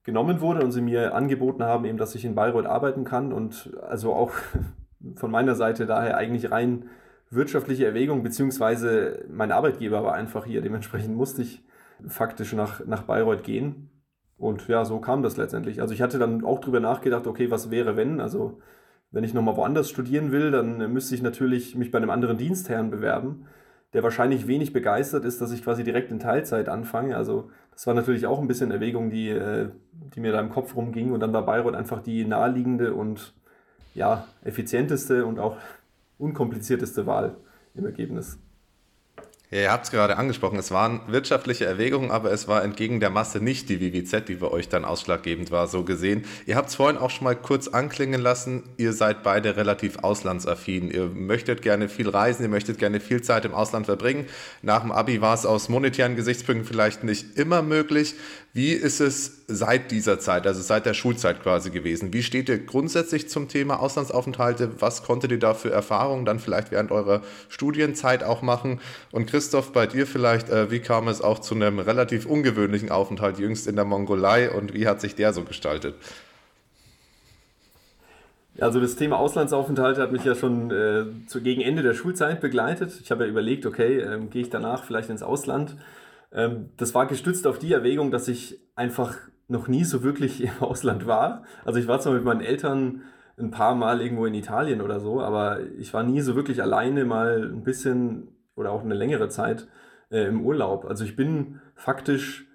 genommen wurde und sie mir angeboten haben, eben, dass ich in Bayreuth arbeiten kann und also auch von meiner Seite daher eigentlich rein wirtschaftliche Erwägung, beziehungsweise mein Arbeitgeber war einfach hier. Dementsprechend musste ich faktisch nach, nach Bayreuth gehen. Und ja, so kam das letztendlich. Also ich hatte dann auch drüber nachgedacht, okay, was wäre, wenn? Also wenn ich nochmal woanders studieren will, dann müsste ich natürlich mich bei einem anderen Dienstherrn bewerben, der wahrscheinlich wenig begeistert ist, dass ich quasi direkt in Teilzeit anfange. Also das war natürlich auch ein bisschen Erwägung, die, äh, die mir da im Kopf rumging. Und dann war Bayreuth einfach die naheliegende und ja, effizienteste und auch unkomplizierteste Wahl im Ergebnis. Ja, ihr habt es gerade angesprochen, es waren wirtschaftliche Erwägungen, aber es war entgegen der Masse nicht die WWZ, die bei euch dann ausschlaggebend war, so gesehen. Ihr habt es vorhin auch schon mal kurz anklingen lassen, ihr seid beide relativ auslandsaffin. Ihr möchtet gerne viel reisen, ihr möchtet gerne viel Zeit im Ausland verbringen. Nach dem Abi war es aus monetären Gesichtspunkten vielleicht nicht immer möglich. Wie ist es seit dieser Zeit, also seit der Schulzeit quasi gewesen? Wie steht ihr grundsätzlich zum Thema Auslandsaufenthalte? Was konntet ihr da für Erfahrungen dann vielleicht während eurer Studienzeit auch machen? Und Christoph, bei dir vielleicht, äh, wie kam es auch zu einem relativ ungewöhnlichen Aufenthalt jüngst in der Mongolei und wie hat sich der so gestaltet? Also das Thema Auslandsaufenthalte hat mich ja schon äh, zu, gegen Ende der Schulzeit begleitet. Ich habe ja überlegt, okay, äh, gehe ich danach vielleicht ins Ausland? Ähm, das war gestützt auf die Erwägung, dass ich einfach noch nie so wirklich im Ausland war. Also ich war zwar mit meinen Eltern ein paar Mal irgendwo in Italien oder so, aber ich war nie so wirklich alleine mal ein bisschen oder auch eine längere Zeit äh, im Urlaub. Also ich bin faktisch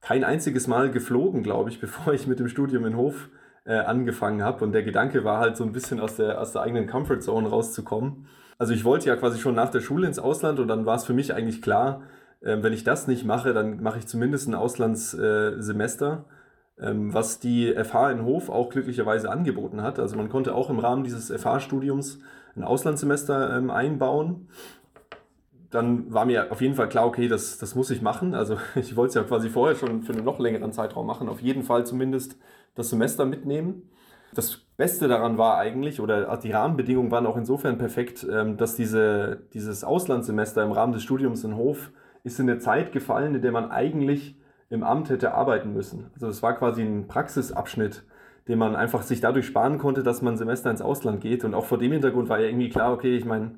kein einziges Mal geflogen, glaube ich, bevor ich mit dem Studium in Hof äh, angefangen habe. Und der Gedanke war halt so ein bisschen aus der, aus der eigenen Comfort Zone rauszukommen. Also ich wollte ja quasi schon nach der Schule ins Ausland und dann war es für mich eigentlich klar, ähm, wenn ich das nicht mache, dann mache ich zumindest ein Auslandssemester, ähm, was die FH in Hof auch glücklicherweise angeboten hat. Also man konnte auch im Rahmen dieses FH-Studiums ein Auslandssemester ähm, einbauen. Dann war mir auf jeden Fall klar, okay, das, das muss ich machen. Also ich wollte es ja quasi vorher schon für einen noch längeren Zeitraum machen. Auf jeden Fall zumindest das Semester mitnehmen. Das Beste daran war eigentlich, oder die Rahmenbedingungen waren auch insofern perfekt, dass diese, dieses Auslandssemester im Rahmen des Studiums in Hof ist in eine Zeit gefallen, in der man eigentlich im Amt hätte arbeiten müssen. Also es war quasi ein Praxisabschnitt, den man einfach sich dadurch sparen konnte, dass man ein Semester ins Ausland geht. Und auch vor dem Hintergrund war ja irgendwie klar, okay, ich meine,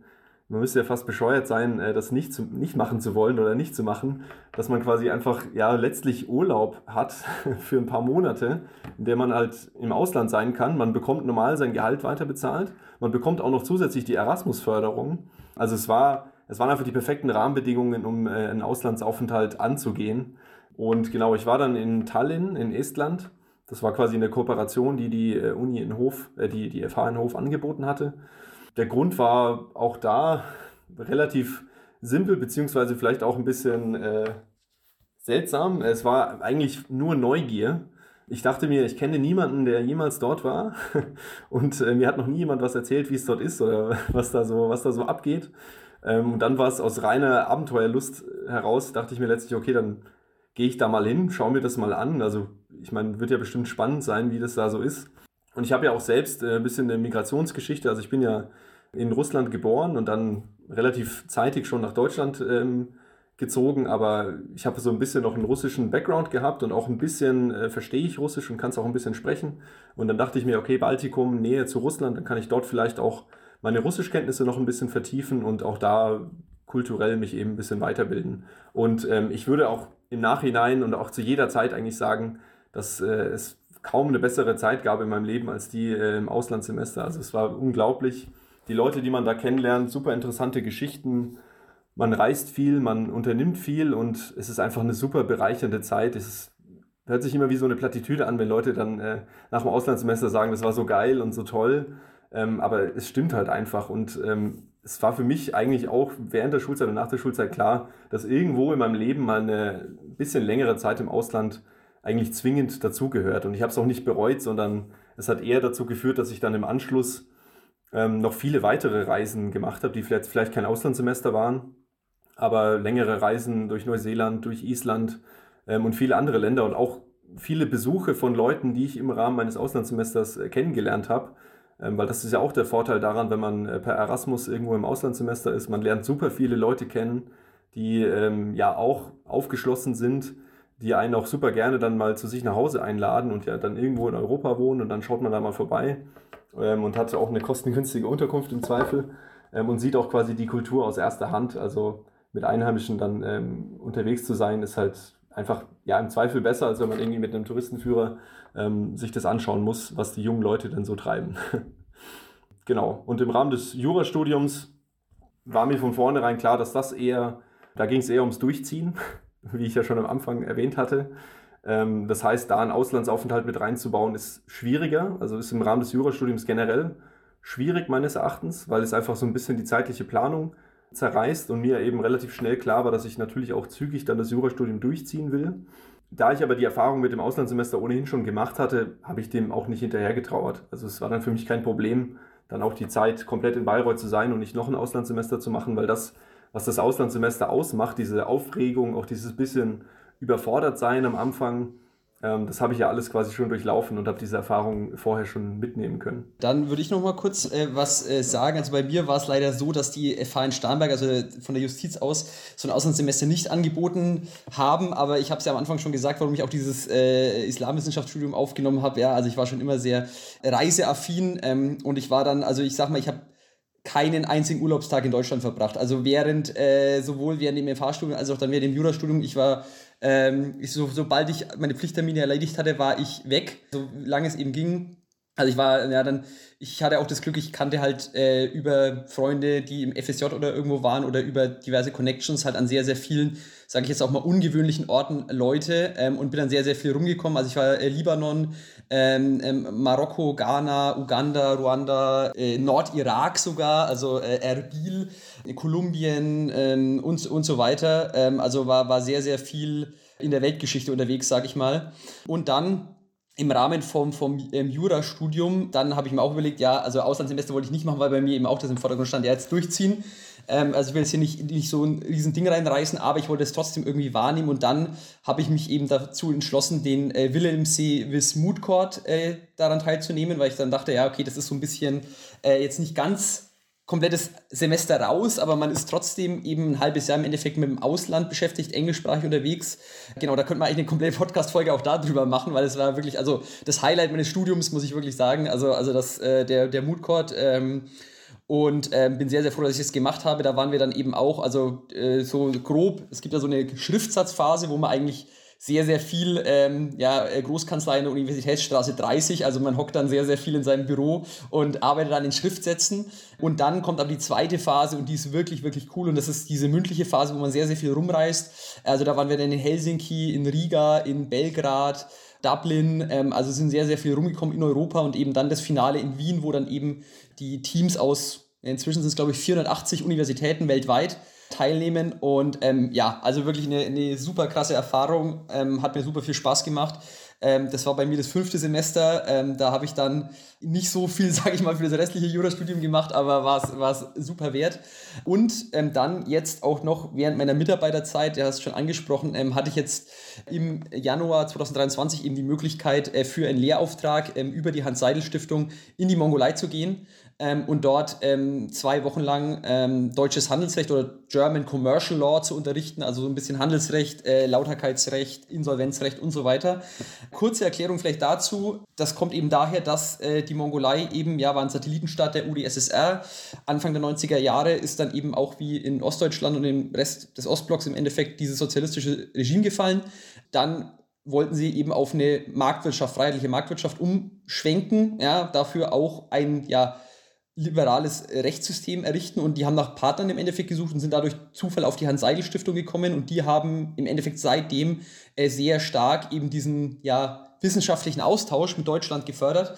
man müsste ja fast bescheuert sein, äh, das nicht, zu, nicht machen zu wollen oder nicht zu machen, dass man quasi einfach ja letztlich Urlaub hat für ein paar Monate, in der man halt im Ausland sein kann. Man bekommt normal sein Gehalt weiter bezahlt. Man bekommt auch noch zusätzlich die Erasmus-Förderung. Also es war es waren einfach die perfekten Rahmenbedingungen, um äh, einen Auslandsaufenthalt anzugehen. Und genau, ich war dann in Tallinn in Estland. Das war quasi eine Kooperation, die die äh, Uni in Hof, äh, die, die FH in Hof angeboten hatte. Der Grund war auch da relativ simpel, beziehungsweise vielleicht auch ein bisschen äh, seltsam. Es war eigentlich nur Neugier. Ich dachte mir, ich kenne niemanden, der jemals dort war. Und äh, mir hat noch nie jemand was erzählt, wie es dort ist oder was da so, was da so abgeht. Ähm, und dann war es aus reiner Abenteuerlust heraus, dachte ich mir letztlich, okay, dann gehe ich da mal hin, schaue mir das mal an. Also ich meine, wird ja bestimmt spannend sein, wie das da so ist. Und ich habe ja auch selbst äh, ein bisschen eine Migrationsgeschichte. Also ich bin ja in Russland geboren und dann relativ zeitig schon nach Deutschland ähm, gezogen, aber ich habe so ein bisschen noch einen russischen Background gehabt und auch ein bisschen äh, verstehe ich Russisch und kann es auch ein bisschen sprechen. Und dann dachte ich mir, okay, Baltikum, Nähe zu Russland, dann kann ich dort vielleicht auch meine Russischkenntnisse noch ein bisschen vertiefen und auch da kulturell mich eben ein bisschen weiterbilden. Und ähm, ich würde auch im Nachhinein und auch zu jeder Zeit eigentlich sagen, dass äh, es kaum eine bessere Zeit gab in meinem Leben als die äh, im Auslandssemester. Also es war unglaublich. Die Leute, die man da kennenlernt, super interessante Geschichten, man reist viel, man unternimmt viel und es ist einfach eine super bereichernde Zeit. Es ist, hört sich immer wie so eine Plattitüde an, wenn Leute dann äh, nach dem Auslandssemester sagen, das war so geil und so toll. Ähm, aber es stimmt halt einfach und ähm, es war für mich eigentlich auch während der Schulzeit und nach der Schulzeit klar, dass irgendwo in meinem Leben mal eine bisschen längere Zeit im Ausland eigentlich zwingend dazugehört. Und ich habe es auch nicht bereut, sondern es hat eher dazu geführt, dass ich dann im Anschluss ähm, noch viele weitere Reisen gemacht habe, die vielleicht, vielleicht kein Auslandssemester waren, aber längere Reisen durch Neuseeland, durch Island ähm, und viele andere Länder und auch viele Besuche von Leuten, die ich im Rahmen meines Auslandssemesters äh, kennengelernt habe. Ähm, weil das ist ja auch der Vorteil daran, wenn man äh, per Erasmus irgendwo im Auslandssemester ist. Man lernt super viele Leute kennen, die ähm, ja auch aufgeschlossen sind, die einen auch super gerne dann mal zu sich nach Hause einladen und ja dann irgendwo in Europa wohnen und dann schaut man da mal vorbei ähm, und hat auch eine kostengünstige Unterkunft im Zweifel und sieht auch quasi die Kultur aus erster Hand. Also mit Einheimischen dann unterwegs zu sein, ist halt einfach ja im Zweifel besser, als wenn man irgendwie mit einem Touristenführer ähm, sich das anschauen muss, was die jungen Leute denn so treiben. genau. Und im Rahmen des Jurastudiums war mir von vornherein klar, dass das eher, da ging es eher ums Durchziehen, wie ich ja schon am Anfang erwähnt hatte. Ähm, das heißt, da einen Auslandsaufenthalt mit reinzubauen, ist schwieriger, also ist im Rahmen des Jurastudiums generell schwierig meines Erachtens, weil es einfach so ein bisschen die zeitliche Planung zerreißt und mir eben relativ schnell klar war, dass ich natürlich auch zügig dann das Jurastudium durchziehen will. Da ich aber die Erfahrung mit dem Auslandssemester ohnehin schon gemacht hatte, habe ich dem auch nicht hinterhergetrauert. Also es war dann für mich kein Problem, dann auch die Zeit komplett in Bayreuth zu sein und nicht noch ein Auslandssemester zu machen, weil das, was das Auslandssemester ausmacht, diese Aufregung, auch dieses bisschen überfordert sein am Anfang, das habe ich ja alles quasi schon durchlaufen und habe diese Erfahrung vorher schon mitnehmen können. Dann würde ich noch mal kurz äh, was äh, sagen. Also bei mir war es leider so, dass die FH in Starnberg, also von der Justiz aus, so ein Auslandssemester nicht angeboten haben. Aber ich habe es ja am Anfang schon gesagt, warum ich auch dieses äh, Islamwissenschaftsstudium aufgenommen habe. Ja, also ich war schon immer sehr reiseaffin ähm, und ich war dann, also ich sag mal, ich habe keinen einzigen Urlaubstag in Deutschland verbracht. Also während, äh, sowohl während dem FH-Studium als auch dann während dem Jurastudium, ich war ähm, so, sobald ich meine Pflichttermine erledigt hatte, war ich weg, solange es eben ging. Also ich war, ja, dann, ich hatte auch das Glück, ich kannte halt äh, über Freunde, die im FSJ oder irgendwo waren oder über diverse Connections halt an sehr, sehr vielen, sage ich jetzt auch mal, ungewöhnlichen Orten Leute ähm, und bin dann sehr, sehr viel rumgekommen. Also ich war äh, Libanon, ähm, ähm, Marokko, Ghana, Uganda, Ruanda, äh, Nordirak sogar, also äh, Erbil, Kolumbien ähm, und, und so weiter. Ähm, also war, war sehr, sehr viel in der Weltgeschichte unterwegs, sage ich mal. Und dann im Rahmen vom, vom ähm, Jurastudium, dann habe ich mir auch überlegt, ja, also Auslandssemester wollte ich nicht machen, weil bei mir eben auch das im Vordergrund stand, ja, jetzt durchziehen. Ähm, also ich will jetzt hier nicht, nicht so ein riesen Ding reinreißen, aber ich wollte es trotzdem irgendwie wahrnehmen und dann habe ich mich eben dazu entschlossen, den äh, Wilhelm C. Wismut Court äh, daran teilzunehmen, weil ich dann dachte, ja, okay, das ist so ein bisschen äh, jetzt nicht ganz komplettes Semester raus, aber man ist trotzdem eben ein halbes Jahr im Endeffekt mit dem Ausland beschäftigt, englischsprachig unterwegs. Genau, da könnte man eigentlich eine komplette Podcast-Folge auch darüber machen, weil es war wirklich, also das Highlight meines Studiums, muss ich wirklich sagen. Also, also das, äh, der, der Mood Court, ähm, und ähm, bin sehr, sehr froh, dass ich das gemacht habe. Da waren wir dann eben auch, also äh, so grob, es gibt ja so eine Schriftsatzphase, wo man eigentlich sehr, sehr viel, ähm, ja, äh, Großkanzlei in der Universitätsstraße 30, also man hockt dann sehr, sehr viel in seinem Büro und arbeitet dann in Schriftsätzen. Und dann kommt aber die zweite Phase und die ist wirklich, wirklich cool und das ist diese mündliche Phase, wo man sehr, sehr viel rumreist. Also da waren wir dann in Helsinki, in Riga, in Belgrad, Dublin, ähm, also sind sehr, sehr viel rumgekommen in Europa und eben dann das Finale in Wien, wo dann eben die Teams aus, inzwischen sind es glaube ich 480 Universitäten weltweit teilnehmen und ähm, ja, also wirklich eine, eine super krasse Erfahrung, ähm, hat mir super viel Spaß gemacht. Ähm, das war bei mir das fünfte Semester. Ähm, da habe ich dann nicht so viel, sage ich mal, für das restliche Jurastudium gemacht, aber war es super wert. Und ähm, dann jetzt auch noch während meiner Mitarbeiterzeit, der hast du schon angesprochen, ähm, hatte ich jetzt im Januar 2023 eben die Möglichkeit, äh, für einen Lehrauftrag ähm, über die Hans-Seidel-Stiftung in die Mongolei zu gehen. Ähm, und dort ähm, zwei Wochen lang ähm, deutsches Handelsrecht oder German Commercial Law zu unterrichten, also so ein bisschen Handelsrecht, äh, Lauterkeitsrecht, Insolvenzrecht und so weiter. Kurze Erklärung vielleicht dazu. Das kommt eben daher, dass äh, die Mongolei eben, ja, war ein Satellitenstaat der UdSSR. Anfang der 90er Jahre ist dann eben auch wie in Ostdeutschland und im Rest des Ostblocks im Endeffekt dieses sozialistische Regime gefallen. Dann wollten sie eben auf eine Marktwirtschaft, freiheitliche Marktwirtschaft umschwenken, ja, dafür auch ein, ja, liberales Rechtssystem errichten und die haben nach Partnern im Endeffekt gesucht und sind dadurch Zufall auf die Hans-Seidel-Stiftung gekommen und die haben im Endeffekt seitdem äh, sehr stark eben diesen ja, wissenschaftlichen Austausch mit Deutschland gefördert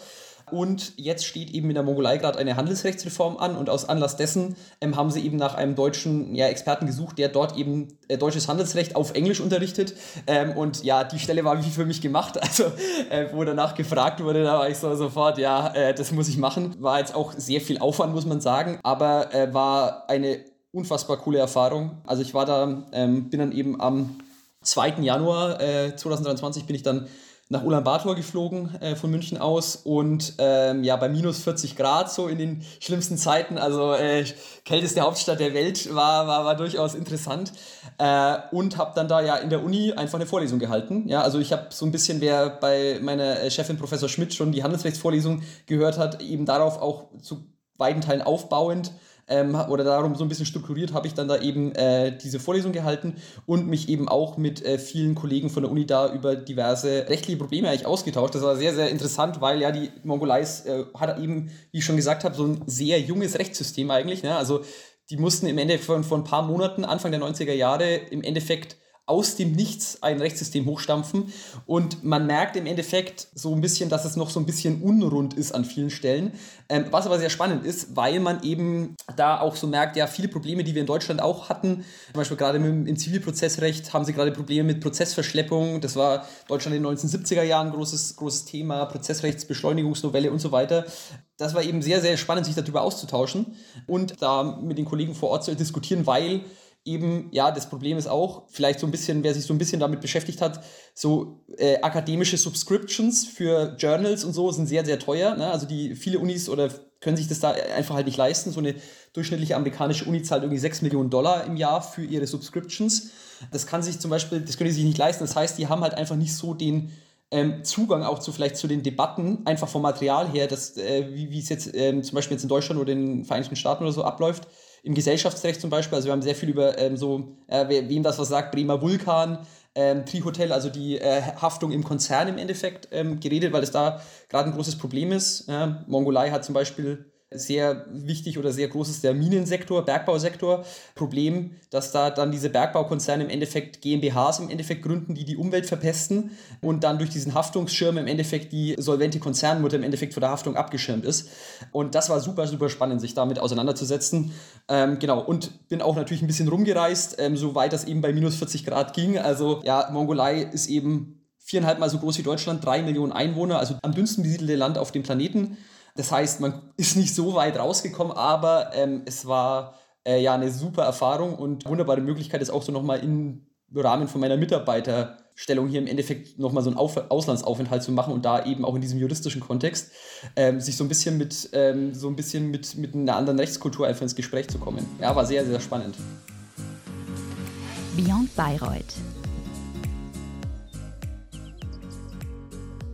und jetzt steht eben in der Mongolei gerade eine Handelsrechtsreform an und aus Anlass dessen ähm, haben sie eben nach einem deutschen ja, Experten gesucht, der dort eben äh, deutsches Handelsrecht auf Englisch unterrichtet. Ähm, und ja, die Stelle war wie für mich gemacht. Also, äh, wo danach gefragt wurde, da war ich so sofort, ja, äh, das muss ich machen. War jetzt auch sehr viel Aufwand, muss man sagen, aber äh, war eine unfassbar coole Erfahrung. Also ich war da, ähm, bin dann eben am 2. Januar 2023 äh, bin ich dann nach Ulaanbaatar geflogen äh, von München aus und ähm, ja, bei minus 40 Grad so in den schlimmsten Zeiten, also äh, kälteste Hauptstadt der Welt, war, war, war durchaus interessant äh, und habe dann da ja in der Uni einfach eine Vorlesung gehalten. Ja, also ich habe so ein bisschen, wer bei meiner Chefin Professor Schmidt schon die Handelsrechtsvorlesung gehört hat, eben darauf auch zu beiden Teilen aufbauend ähm, oder darum so ein bisschen strukturiert habe ich dann da eben äh, diese Vorlesung gehalten und mich eben auch mit äh, vielen Kollegen von der Uni da über diverse rechtliche Probleme eigentlich ausgetauscht. Das war sehr, sehr interessant, weil ja die Mongolei äh, hat eben, wie ich schon gesagt habe, so ein sehr junges Rechtssystem eigentlich. Ne? Also die mussten im Endeffekt von, von ein paar Monaten, Anfang der 90er Jahre, im Endeffekt aus dem Nichts ein Rechtssystem hochstampfen. Und man merkt im Endeffekt so ein bisschen, dass es noch so ein bisschen unrund ist an vielen Stellen. Ähm, was aber sehr spannend ist, weil man eben da auch so merkt, ja, viele Probleme, die wir in Deutschland auch hatten, zum Beispiel gerade im, Zivilprozessrecht haben sie gerade Probleme mit Prozessverschleppung. Das war Deutschland in den 1970er Jahren ein großes, großes Thema, Prozessrechtsbeschleunigungsnovelle und so weiter. Das war eben sehr, sehr spannend, sich darüber auszutauschen und da mit den Kollegen vor Ort zu diskutieren, weil eben, ja, das Problem ist auch, vielleicht so ein bisschen, wer sich so ein bisschen damit beschäftigt hat, so äh, akademische Subscriptions für Journals und so sind sehr, sehr teuer. Ne? Also die viele Unis oder können sich das da einfach halt nicht leisten. So eine durchschnittliche amerikanische Uni zahlt irgendwie 6 Millionen Dollar im Jahr für ihre Subscriptions. Das kann sich zum Beispiel, das können die sich nicht leisten. Das heißt, die haben halt einfach nicht so den ähm, Zugang auch zu vielleicht zu den Debatten, einfach vom Material her, das, äh, wie es jetzt ähm, zum Beispiel jetzt in Deutschland oder in den Vereinigten Staaten oder so abläuft im Gesellschaftsrecht zum Beispiel. Also wir haben sehr viel über ähm, so, äh, wem das was sagt, Bremer Vulkan, ähm, Tri-Hotel, also die äh, Haftung im Konzern im Endeffekt ähm, geredet, weil es da gerade ein großes Problem ist. Ja, Mongolei hat zum Beispiel sehr wichtig oder sehr groß ist der Minensektor, Bergbausektor. Problem, dass da dann diese Bergbaukonzerne im Endeffekt GmbHs im Endeffekt gründen, die die Umwelt verpesten und dann durch diesen Haftungsschirm im Endeffekt die solvente Konzernmutter im Endeffekt vor der Haftung abgeschirmt ist. Und das war super, super spannend, sich damit auseinanderzusetzen. Ähm, genau, und bin auch natürlich ein bisschen rumgereist, ähm, soweit das eben bei minus 40 Grad ging. Also ja, Mongolei ist eben viereinhalb Mal so groß wie Deutschland, drei Millionen Einwohner, also am dünnsten besiedelte Land auf dem Planeten. Das heißt, man ist nicht so weit rausgekommen, aber ähm, es war äh, ja eine super Erfahrung und wunderbare Möglichkeit, es auch so nochmal im Rahmen von meiner Mitarbeiterstellung hier im Endeffekt nochmal so einen Auf Auslandsaufenthalt zu machen und da eben auch in diesem juristischen Kontext ähm, sich so ein bisschen mit ähm, so ein bisschen mit, mit einer anderen Rechtskultur einfach ins Gespräch zu kommen. Ja, war sehr, sehr spannend. Beyond Bayreuth